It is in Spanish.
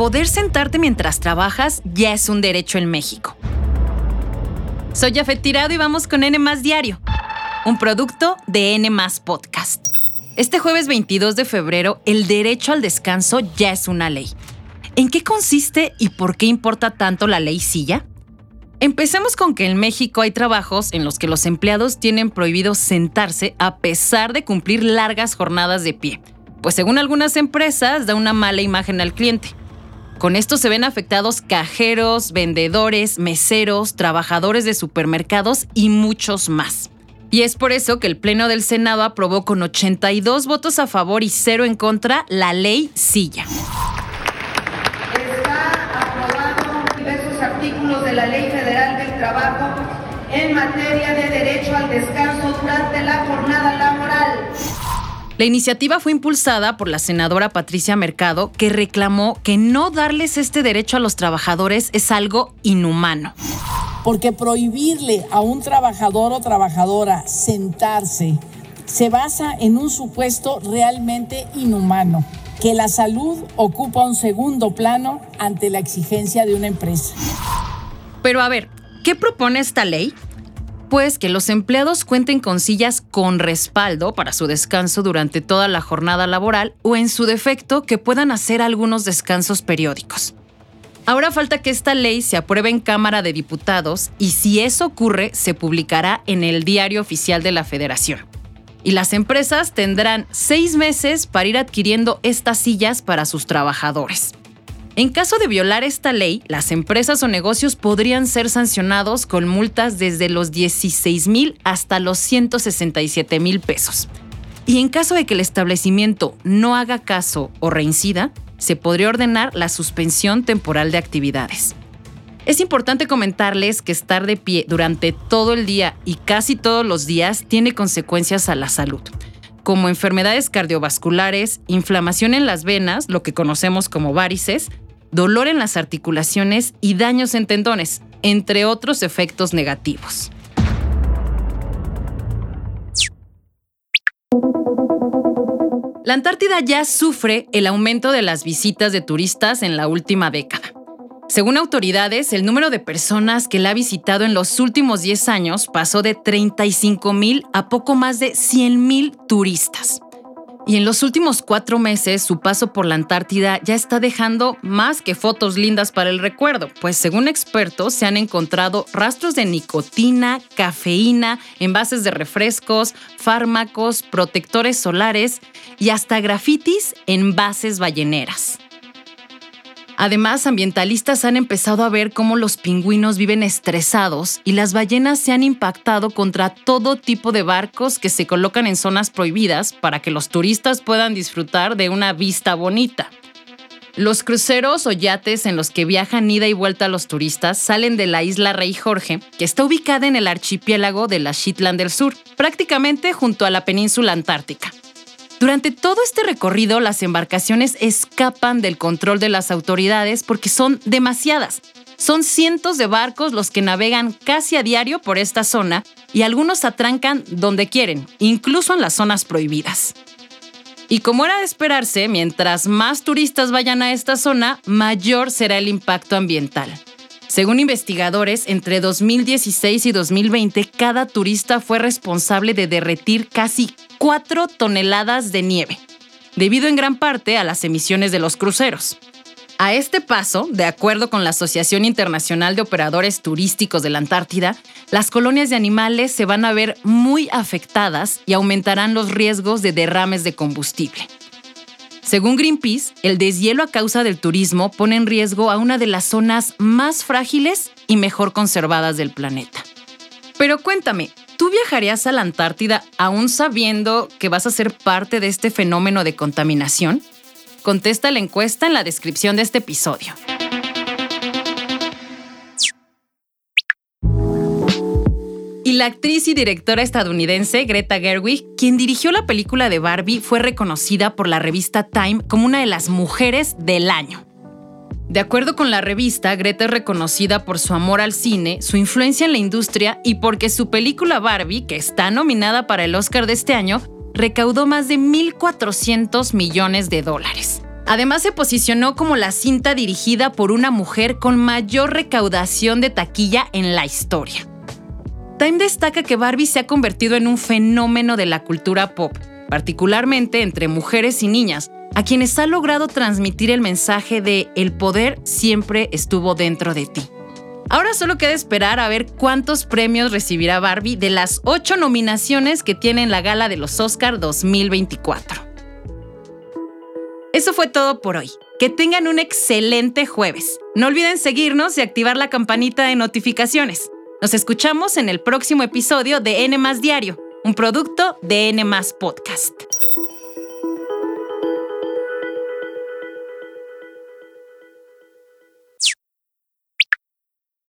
poder sentarte mientras trabajas ya es un derecho en México. Soy Jafet Tirado y vamos con N Diario, un producto de N Podcast. Este jueves 22 de febrero, el derecho al descanso ya es una ley. ¿En qué consiste y por qué importa tanto la ley silla? Empecemos con que en México hay trabajos en los que los empleados tienen prohibido sentarse a pesar de cumplir largas jornadas de pie, pues según algunas empresas da una mala imagen al cliente. Con esto se ven afectados cajeros, vendedores, meseros, trabajadores de supermercados y muchos más. Y es por eso que el Pleno del Senado aprobó con 82 votos a favor y cero en contra la ley Silla. de la Ley Federal del Trabajo en materia de derecho al descanso durante la jornada. La iniciativa fue impulsada por la senadora Patricia Mercado, que reclamó que no darles este derecho a los trabajadores es algo inhumano. Porque prohibirle a un trabajador o trabajadora sentarse se basa en un supuesto realmente inhumano, que la salud ocupa un segundo plano ante la exigencia de una empresa. Pero a ver, ¿qué propone esta ley? Pues que los empleados cuenten con sillas con respaldo para su descanso durante toda la jornada laboral o en su defecto que puedan hacer algunos descansos periódicos. Ahora falta que esta ley se apruebe en Cámara de Diputados y si eso ocurre se publicará en el Diario Oficial de la Federación. Y las empresas tendrán seis meses para ir adquiriendo estas sillas para sus trabajadores. En caso de violar esta ley, las empresas o negocios podrían ser sancionados con multas desde los 16 mil hasta los 167 mil pesos. Y en caso de que el establecimiento no haga caso o reincida, se podría ordenar la suspensión temporal de actividades. Es importante comentarles que estar de pie durante todo el día y casi todos los días tiene consecuencias a la salud, como enfermedades cardiovasculares, inflamación en las venas, lo que conocemos como varices, dolor en las articulaciones y daños en tendones, entre otros efectos negativos. La Antártida ya sufre el aumento de las visitas de turistas en la última década. Según autoridades, el número de personas que la ha visitado en los últimos 10 años pasó de 35 mil a poco más de 100 mil turistas. Y en los últimos cuatro meses, su paso por la Antártida ya está dejando más que fotos lindas para el recuerdo, pues según expertos se han encontrado rastros de nicotina, cafeína, envases de refrescos, fármacos, protectores solares y hasta grafitis en bases balleneras. Además, ambientalistas han empezado a ver cómo los pingüinos viven estresados y las ballenas se han impactado contra todo tipo de barcos que se colocan en zonas prohibidas para que los turistas puedan disfrutar de una vista bonita. Los cruceros o yates en los que viajan ida y vuelta los turistas salen de la isla Rey Jorge, que está ubicada en el archipiélago de la Shetland del Sur, prácticamente junto a la península antártica. Durante todo este recorrido, las embarcaciones escapan del control de las autoridades porque son demasiadas. Son cientos de barcos los que navegan casi a diario por esta zona y algunos atrancan donde quieren, incluso en las zonas prohibidas. Y como era de esperarse, mientras más turistas vayan a esta zona, mayor será el impacto ambiental. Según investigadores, entre 2016 y 2020, cada turista fue responsable de derretir casi 4 toneladas de nieve, debido en gran parte a las emisiones de los cruceros. A este paso, de acuerdo con la Asociación Internacional de Operadores Turísticos de la Antártida, las colonias de animales se van a ver muy afectadas y aumentarán los riesgos de derrames de combustible. Según Greenpeace, el deshielo a causa del turismo pone en riesgo a una de las zonas más frágiles y mejor conservadas del planeta. Pero cuéntame, ¿tú viajarías a la Antártida aún sabiendo que vas a ser parte de este fenómeno de contaminación? Contesta la encuesta en la descripción de este episodio. Y la actriz y directora estadounidense Greta Gerwig, quien dirigió la película de Barbie, fue reconocida por la revista Time como una de las mujeres del año. De acuerdo con la revista, Greta es reconocida por su amor al cine, su influencia en la industria y porque su película Barbie, que está nominada para el Oscar de este año, recaudó más de 1.400 millones de dólares. Además se posicionó como la cinta dirigida por una mujer con mayor recaudación de taquilla en la historia. Time destaca que Barbie se ha convertido en un fenómeno de la cultura pop, particularmente entre mujeres y niñas, a quienes ha logrado transmitir el mensaje de el poder siempre estuvo dentro de ti. Ahora solo queda esperar a ver cuántos premios recibirá Barbie de las ocho nominaciones que tiene en la gala de los Oscar 2024. Eso fue todo por hoy. Que tengan un excelente jueves. No olviden seguirnos y activar la campanita de notificaciones. Nos escuchamos en el próximo episodio de N Diario, un producto de N Podcast.